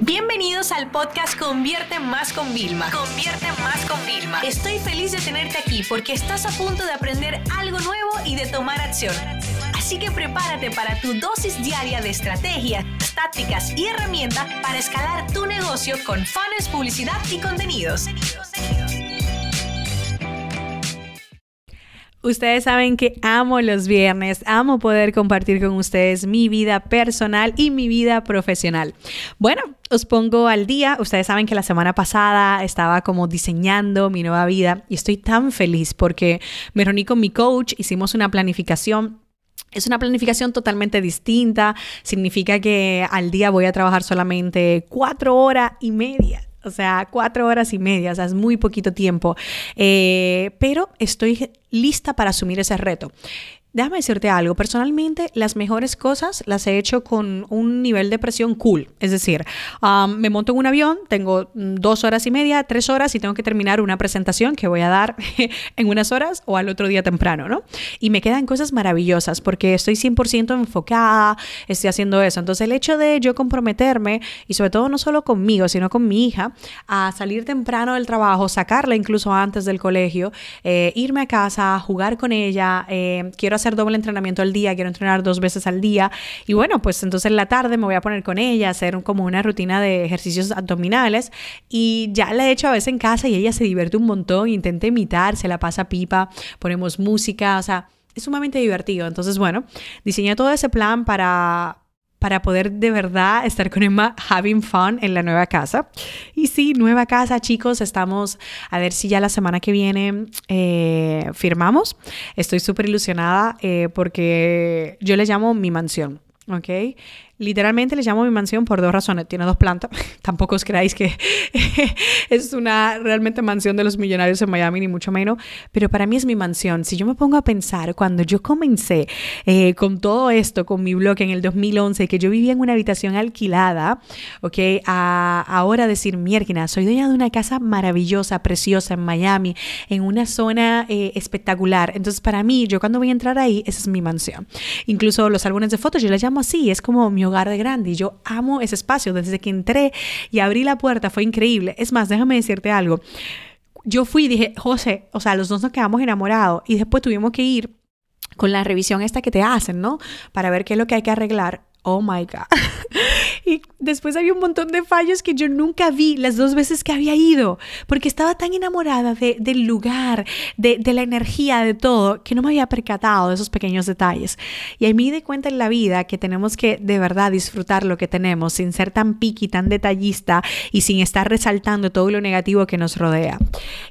Bienvenidos al podcast Convierte Más con Vilma. Convierte Más con Vilma. Estoy feliz de tenerte aquí porque estás a punto de aprender algo nuevo y de tomar acción. Así que prepárate para tu dosis diaria de estrategias, tácticas y herramientas para escalar tu negocio con fans, publicidad y contenidos. Ustedes saben que amo los viernes, amo poder compartir con ustedes mi vida personal y mi vida profesional. Bueno, os pongo al día. Ustedes saben que la semana pasada estaba como diseñando mi nueva vida y estoy tan feliz porque me reuní con mi coach, hicimos una planificación es una planificación totalmente distinta. Significa que al día voy a trabajar solamente cuatro horas y media. O sea, cuatro horas y media, o sea, es muy poquito tiempo. Eh, pero estoy lista para asumir ese reto. Déjame decirte algo, personalmente las mejores cosas las he hecho con un nivel de presión cool. Es decir, me monto en un avión, tengo dos horas y media, tres horas y tengo que terminar una presentación que voy a dar en unas horas o al otro día temprano, ¿no? Y me quedan cosas maravillosas porque estoy 100% enfocada, estoy haciendo eso. Entonces el hecho de yo comprometerme, y sobre todo no solo conmigo, sino con mi hija, a salir temprano del trabajo, sacarla incluso antes del colegio, eh, irme a casa, jugar con ella, eh, quiero hacer doble entrenamiento al día, quiero entrenar dos veces al día. Y bueno, pues entonces en la tarde me voy a poner con ella, hacer como una rutina de ejercicios abdominales. Y ya la he hecho a veces en casa y ella se divierte un montón, intenta imitar, se la pasa pipa, ponemos música, o sea, es sumamente divertido. Entonces, bueno, diseñé todo ese plan para para poder de verdad estar con Emma having fun en la nueva casa. Y sí, nueva casa, chicos, estamos a ver si ya la semana que viene eh, firmamos. Estoy súper ilusionada eh, porque yo le llamo mi mansión. ¿ok? Literalmente le llamo mi mansión por dos razones. Tiene dos plantas. Tampoco os creáis que es una realmente mansión de los millonarios en Miami, ni mucho menos. Pero para mí es mi mansión. Si yo me pongo a pensar, cuando yo comencé eh, con todo esto, con mi blog en el 2011, que yo vivía en una habitación alquilada, ¿ok? A, ahora decir, mierda, soy dueña de una casa maravillosa, preciosa en Miami, en una zona eh, espectacular. Entonces, para mí, yo cuando voy a entrar ahí, esa es mi mansión. Incluso los álbumes de fotos, yo les llamo así. Es como mi hogar de grande y yo amo ese espacio. Desde que entré y abrí la puerta fue increíble. Es más, déjame decirte algo. Yo fui y dije, José, o sea, los dos nos quedamos enamorados y después tuvimos que ir con la revisión esta que te hacen, ¿no? Para ver qué es lo que hay que arreglar. Oh my God. Y después había un montón de fallos que yo nunca vi las dos veces que había ido, porque estaba tan enamorada del lugar, de, la energía, de todo, que no me había percatado de esos pequeños detalles. Y ahí me di cuenta en la vida que tenemos que de verdad disfrutar lo que tenemos sin ser tan piqui, tan detallista y sin estar resaltando todo lo negativo que nos rodea.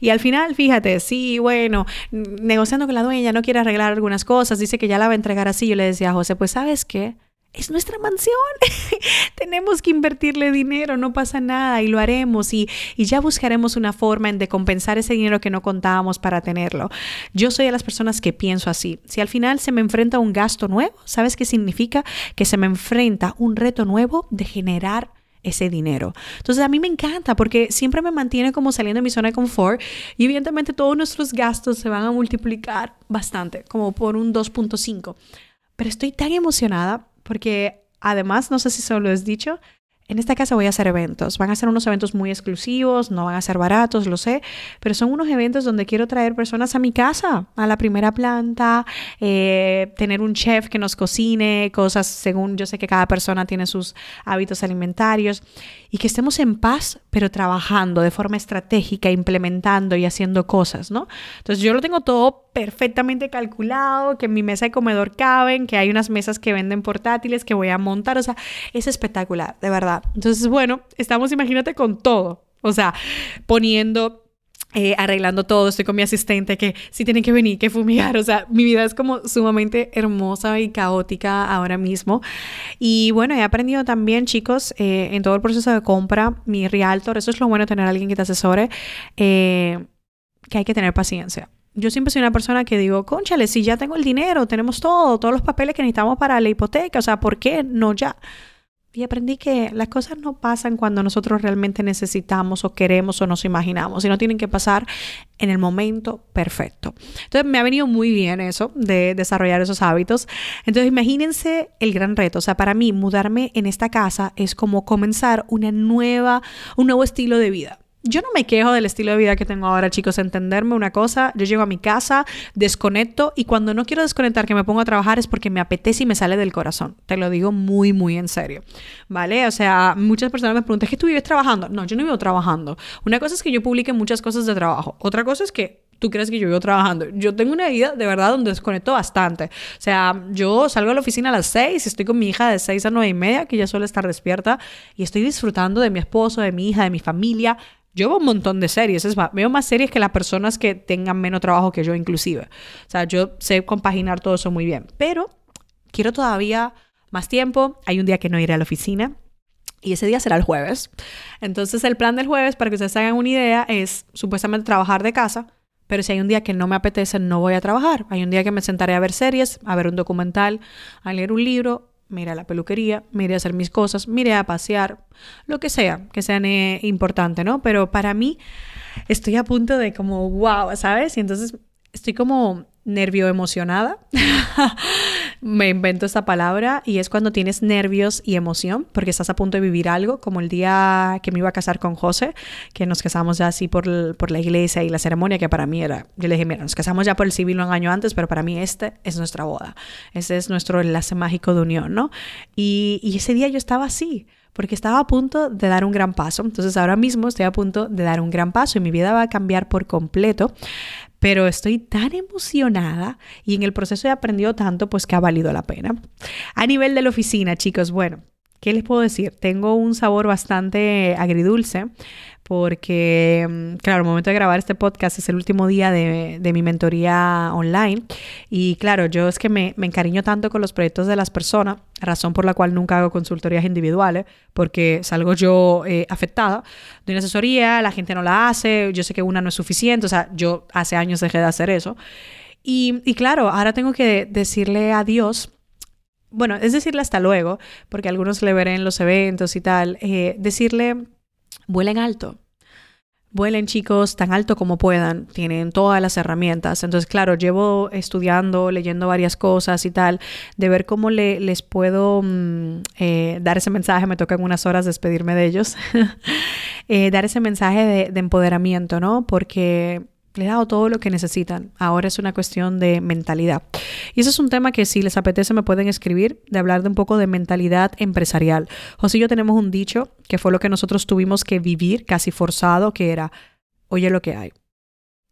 Y al final, fíjate, sí, bueno, negociando con la dueña, no quiere arreglar algunas cosas, dice que ya la va a entregar así. Yo le decía a José, pues sabes qué, es nuestra mansión. Tenemos que invertirle dinero, no pasa nada y lo haremos y, ya buscaremos una forma de compensar ese dinero que no contábamos para tenerlo. Yo soy de las personas que pienso así. Si al final se me enfrenta un gasto nuevo, ¿sabes qué significa? Que se me enfrenta un reto nuevo de generar ese dinero. Entonces a mí me encanta porque siempre me mantiene como saliendo de mi zona de confort y evidentemente todos nuestros gastos se van a multiplicar bastante, como por un 2.5. Pero estoy tan emocionada porque además, no sé si se lo has dicho, en esta casa voy a hacer eventos. Van a ser unos eventos muy exclusivos, no van a ser baratos, lo sé, pero son unos eventos donde quiero traer personas a mi casa, a la primera planta, eh, tener un chef que nos cocine, cosas según yo sé que cada persona tiene sus hábitos alimentarios y que estemos en paz, pero trabajando de forma estratégica, implementando y haciendo cosas, ¿no? Entonces yo lo tengo todo perfectamente calculado, que en mi mesa de comedor caben, que hay unas mesas que venden portátiles que voy a montar, o sea, es espectacular, de verdad. Entonces, bueno, estamos, imagínate, con todo. O sea, poniendo eh, arreglando todo, estoy con mi asistente que sí tiene que venir, que fumigar, o sea, mi vida es como sumamente hermosa y caótica ahora mismo. Y bueno, he aprendido también, chicos, eh, en todo el proceso de compra, mi realtor, eso es lo bueno tener alguien que te asesore, eh, que hay que tener paciencia. Yo siempre soy una persona que digo, conchale, si ya tengo el dinero, tenemos todo, todos los papeles que necesitamos para la hipoteca, o sea, ¿por qué no ya? Y aprendí que las cosas no pasan cuando nosotros realmente necesitamos o queremos o nos imaginamos, sino tienen que pasar en el momento perfecto. Entonces me ha venido muy bien eso de desarrollar esos hábitos. Entonces imagínense el gran reto. O sea, para mí mudarme en esta casa es como comenzar una nueva, un nuevo estilo de vida. Yo no me quejo del estilo de vida que tengo ahora, chicos. Entenderme una cosa, yo llego a mi casa, desconecto y cuando no quiero desconectar, que me pongo a trabajar es porque me apetece y me sale del corazón. Te lo digo muy, muy en serio. ¿Vale? O sea, muchas personas me preguntan, ¿es que tú vives trabajando? No, yo no vivo trabajando. Una cosa es que yo publique muchas cosas de trabajo. Otra cosa es que tú crees que yo vivo trabajando. Yo tengo una vida de verdad donde desconecto bastante. O sea, yo salgo a la oficina a las seis, estoy con mi hija de seis a nueve y media, que ya suele estar despierta, y estoy disfrutando de mi esposo, de mi hija, de mi familia yo veo un montón de series, es más, veo más series que las personas que tengan menos trabajo que yo inclusive. O sea, yo sé compaginar todo eso muy bien, pero quiero todavía más tiempo. Hay un día que no iré a la oficina y ese día será el jueves. Entonces el plan del jueves, para que ustedes hagan una idea, es supuestamente trabajar de casa, pero si hay un día que no me apetece, no voy a trabajar. Hay un día que me sentaré a ver series, a ver un documental, a leer un libro mire a la peluquería, mire a hacer mis cosas, mire a pasear, lo que sea, que sea importante, ¿no? Pero para mí estoy a punto de como, wow, ¿sabes? Y entonces estoy como nervio emocionada. Me invento esta palabra y es cuando tienes nervios y emoción porque estás a punto de vivir algo, como el día que me iba a casar con José, que nos casamos ya así por, por la iglesia y la ceremonia, que para mí era, yo le dije, mira, nos casamos ya por el civil un año antes, pero para mí este es nuestra boda, ese es nuestro enlace mágico de unión, ¿no? Y ese día yo estaba así porque estaba a punto de dar un gran paso. Entonces ahora mismo estoy a punto de dar un gran paso y mi vida va a cambiar por completo pero estoy tan emocionada y en el proceso he aprendido tanto, pues que ha valido la pena. A nivel de la oficina, chicos, bueno, ¿qué les puedo decir? Tengo un sabor bastante agridulce porque, mm, claro, el momento de grabar este podcast es el último día de, mi mentoría online y, claro, yo es que me, encariño tanto con los proyectos de las personas, razón por la cual nunca hago consultorías individuales, porque salgo yo eh, afectada de una asesoría, la gente no la hace, yo sé que una no es suficiente, o sea, yo hace años dejé de hacer eso. Y, y claro, ahora tengo que decirle adiós bueno, es decirle hasta luego, porque algunos le veré en los eventos y tal, eh, decirle vuelen alto. Vuelen chicos tan alto como puedan, tienen todas las herramientas. Entonces, claro, llevo estudiando, leyendo varias cosas y tal, de ver cómo le, les puedo mm, eh, dar ese mensaje, me toca en unas horas despedirme de ellos, eh, dar ese mensaje de, de empoderamiento, ¿no? Porque le he dado todo lo que necesitan. Ahora es una cuestión de mentalidad. Y ese es un tema que si les apetece me pueden escribir, de hablar de un poco de mentalidad empresarial. José y yo tenemos un dicho que fue lo que nosotros tuvimos que vivir casi forzado, que era, oye lo que hay.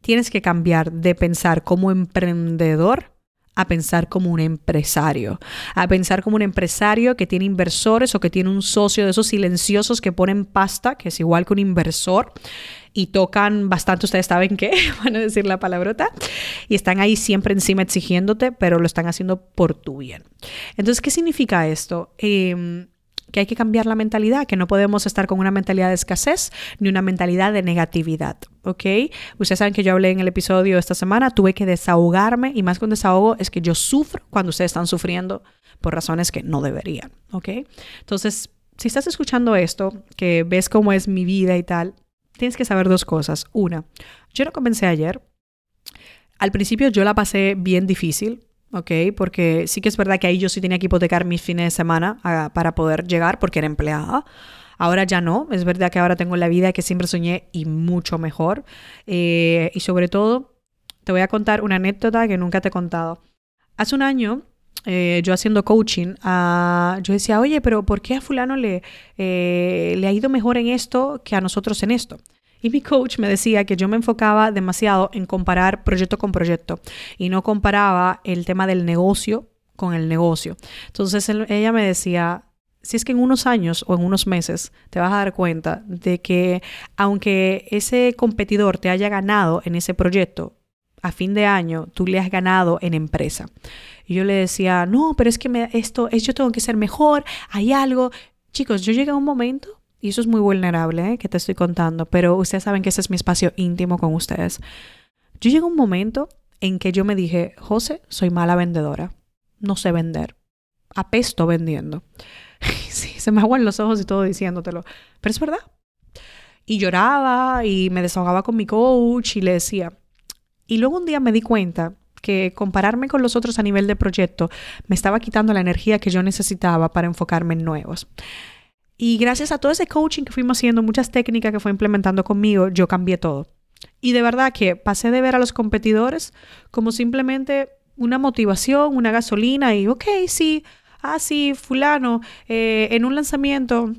Tienes que cambiar de pensar como emprendedor a pensar como un empresario, a pensar como un empresario que tiene inversores o que tiene un socio de esos silenciosos que ponen pasta, que es igual que un inversor, y tocan bastante, ustedes saben qué, van a decir la palabrota, y están ahí siempre encima exigiéndote, pero lo están haciendo por tu bien. Entonces, ¿qué significa esto? Em, que hay que cambiar la mentalidad, que no podemos estar con una mentalidad de escasez ni una mentalidad de negatividad, ¿ok? Ustedes saben que yo hablé en el episodio esta semana, tuve que desahogarme y más que un desahogo es que yo sufro cuando ustedes están sufriendo por razones que no deberían, ¿ok? Entonces, si estás escuchando esto, que ves cómo es mi vida y tal, tienes que saber dos cosas. Una, yo no comencé ayer. Al principio yo la pasé bien difícil, ¿ok? Porque sí que es verdad que ahí yo sí tenía que hipotecar mis fines de semana ah, para poder llegar porque era empleada. Ahora ya no, es verdad que ahora tengo la vida que siempre soñé y mucho mejor. Eh, y sobre todo, te voy a contar una anécdota que nunca te he contado. Hace un año eh, yo haciendo coaching, uh, yo decía, oye, pero ¿por qué a fulano le, eh, le ha ido mejor en esto que a nosotros en esto? Y mi coach me decía que yo me enfocaba demasiado en comparar proyecto con proyecto y no comparaba el tema del negocio con el negocio. Entonces ella me decía, si es que en unos años o en unos meses te vas a dar cuenta de que aunque ese competidor te haya ganado en ese proyecto, a fin de año tú le has ganado en empresa. Y yo le decía, no, pero es que me, esto es, yo tengo que ser mejor, hay algo. Chicos, yo llegué a un momento, y eso es muy vulnerable, ¿eh? que te estoy contando, pero ustedes saben que ese es mi espacio íntimo con ustedes. Yo llegué a un momento en que yo me dije, José, soy mala vendedora, no sé vender, apesto vendiendo. sí, se me aguan los ojos y todo diciéndotelo. Pero es verdad. Y lloraba y me desahogaba con mi coach y le decía. Y luego un día me di cuenta que compararme con los otros a nivel de proyecto me estaba quitando la energía que yo necesitaba para enfocarme en nuevos. Y gracias a todo ese coaching que fuimos haciendo, muchas técnicas que fue implementando conmigo, yo cambié todo. Y de verdad que pasé de ver a los competidores como simplemente una motivación, una gasolina y, ok, sí, ah, sí, fulano, eh, en un lanzamiento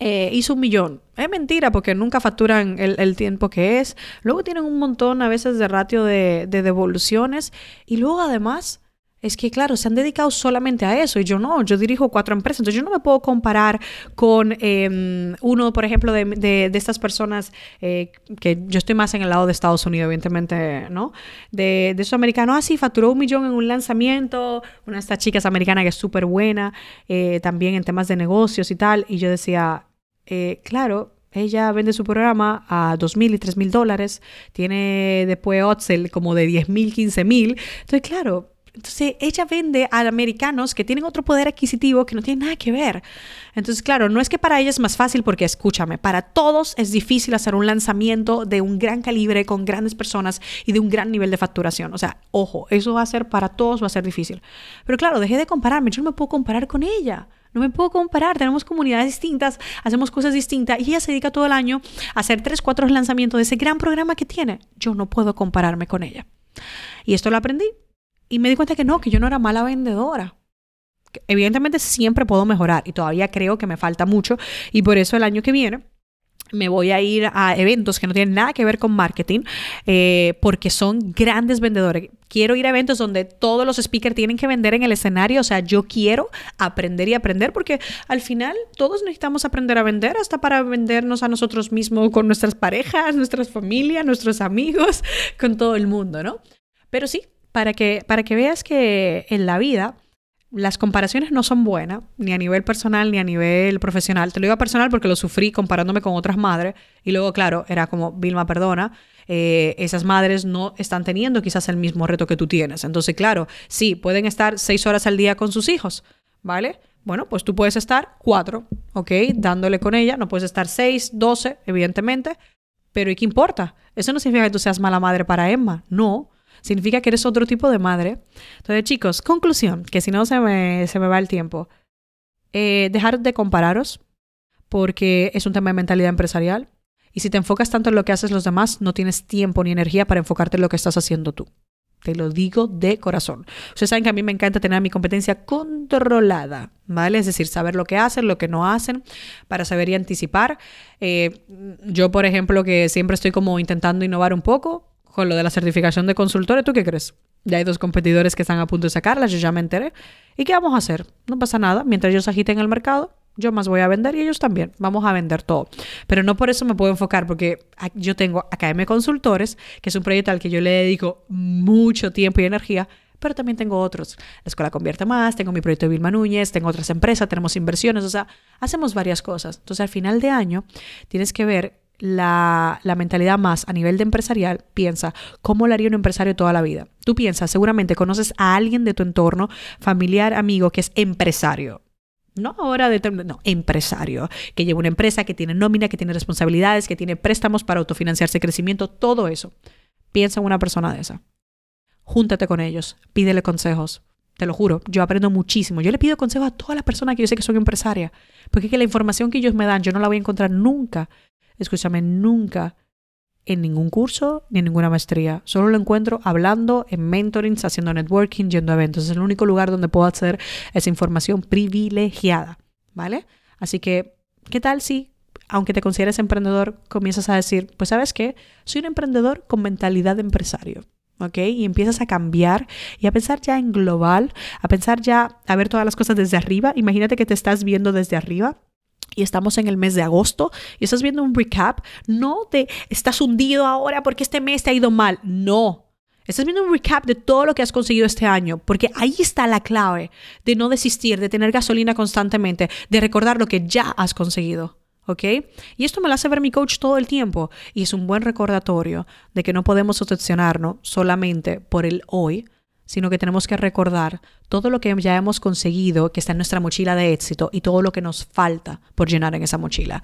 eh, hizo un millón. Es mentira porque nunca facturan el, tiempo que es. Luego tienen un montón a veces de ratio de, de devoluciones y luego además es que, claro, se han dedicado solamente a eso y yo no, yo dirijo cuatro empresas, entonces yo no me puedo comparar con em, uno, por ejemplo, de, de, estas personas eh, que yo estoy más en el lado de Estados Unidos, evidentemente, ¿no? De, de esos americanos, ah, sí, facturó un millón en un lanzamiento, una de estas chicas americanas que es súper buena, eh, también en temas de negocios y tal, y yo decía, eh, claro, ella vende su programa a dos mil y tres mil dólares, tiene después Otzel como de diez mil, quince mil, entonces, claro, entonces, ella vende a americanos que tienen otro poder adquisitivo que no tiene nada que ver. Entonces, claro, no es que para ella es más fácil porque escúchame, para todos es difícil hacer un lanzamiento de un gran calibre con grandes personas y de un gran nivel de facturación. O sea, ojo, eso va a ser para todos, va a ser difícil. Pero claro, dejé de compararme, yo no me puedo comparar con ella. No me puedo comparar, tenemos comunidades distintas, hacemos cosas distintas y ella se dedica todo el año a hacer tres, cuatro lanzamientos de ese gran programa que tiene. Yo no puedo compararme con ella. Y esto lo aprendí y me di cuenta que no, que yo no era mala vendedora. Evidentemente siempre puedo mejorar y todavía creo que me falta mucho y por eso el año que viene me voy a ir a eventos que no tienen nada que ver con marketing eh, porque son grandes vendedores. Quiero ir a eventos donde todos los speakers tienen que vender en el escenario. O sea, yo quiero aprender y aprender porque al final todos necesitamos aprender a vender hasta para vendernos a nosotros mismos con nuestras parejas, nuestras familias, nuestros amigos, con todo el mundo, ¿no? Pero sí, para que, para que veas que en la vida las comparaciones no son buenas, ni a nivel personal ni a nivel profesional. Te lo digo personal porque lo sufrí comparándome con otras madres y luego, claro, era como, Vilma, perdona, eh, esas madres no están teniendo quizás el mismo reto que tú tienes. Entonces, claro, sí, pueden estar seis horas al día con sus hijos, ¿vale? Bueno, pues tú puedes estar cuatro, ¿ok? Dándole con ella, no puedes estar seis, doce, evidentemente, pero ¿y qué importa? Eso no significa que tú seas mala madre para Emma, no significa que eres otro tipo de madre. Entonces, chicos, conclusión, que si no se me, se me va el tiempo. Eh, dejar de compararos, porque es un tema de mentalidad empresarial. Y si te enfocas tanto en lo que haces los demás, no tienes tiempo ni energía para enfocarte en lo que estás haciendo tú. Te lo digo de corazón. Ustedes saben que a mí me encanta tener mi competencia controlada, ¿vale? Es decir, saber lo que hacen, lo que no hacen, para saber y anticipar. Eh, yo, por ejemplo, que siempre estoy como intentando innovar un poco, con lo de la certificación de consultores, ¿tú qué crees? Ya hay dos competidores que están a punto de sacarla, yo ya me enteré. ¿Y qué vamos a hacer? No pasa nada. Mientras ellos agiten el mercado, yo más voy a vender y ellos también. Vamos a vender todo. Pero no por eso me puedo enfocar, porque yo tengo AKM Consultores, que es un proyecto al que yo le dedico mucho tiempo y energía, pero también tengo otros. La escuela convierte más, tengo mi proyecto de Vilma Núñez, tengo otras empresas, tenemos inversiones, o sea, hacemos varias cosas. Entonces, al final de año, tienes que ver la, mentalidad más a nivel de empresarial, piensa, ¿cómo lo haría un empresario toda la vida? Tú piensas, seguramente conoces a alguien de tu entorno, familiar, amigo, que es empresario. No ahora de no, empresario, que lleva una empresa, que tiene nómina, que tiene responsabilidades, que tiene préstamos para autofinanciarse, crecimiento, todo eso. Piensa en una persona de esa. Júntate con ellos, pídele consejos. Te lo juro, yo aprendo muchísimo. Yo le pido consejos a todas las personas que yo sé que son empresarias, porque es que la información que ellos me dan yo no la voy a encontrar nunca escúchame, nunca en ningún curso ni en ninguna maestría. Solo lo encuentro hablando en mentorings, haciendo networking, yendo a eventos. Es el único lugar donde puedo hacer esa información privilegiada, ¿vale? Así que, ¿qué tal si, aunque te consideres emprendedor, comienzas a decir, pues sabes qué, soy un emprendedor con mentalidad de empresario? ¿ok? Y empiezas a cambiar y a pensar ya en global, a pensar ya, a ver todas las cosas desde arriba. Imagínate que te estás viendo desde arriba y estamos en el mes de agosto y estás viendo un recap, no te estás hundido ahora porque este mes te ha ido mal, no. Estás viendo un recap de todo lo que has conseguido este año, porque ahí está la clave de no desistir, de tener gasolina constantemente, de recordar lo que ya has conseguido. ¿Ok? Y esto me lo hace ver mi coach todo el tiempo y es un buen recordatorio de que no podemos obsesionarnos solamente por el hoy, sino que tenemos que recordar todo lo que ya hemos conseguido, que está en nuestra mochila de éxito y todo lo que nos falta por llenar en esa mochila.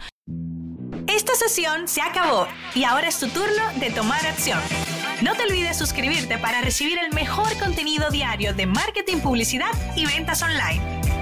Esta sesión se acabó y ahora es tu turno de tomar acción. No te olvides suscribirte para recibir el mejor contenido diario de marketing, publicidad y ventas online.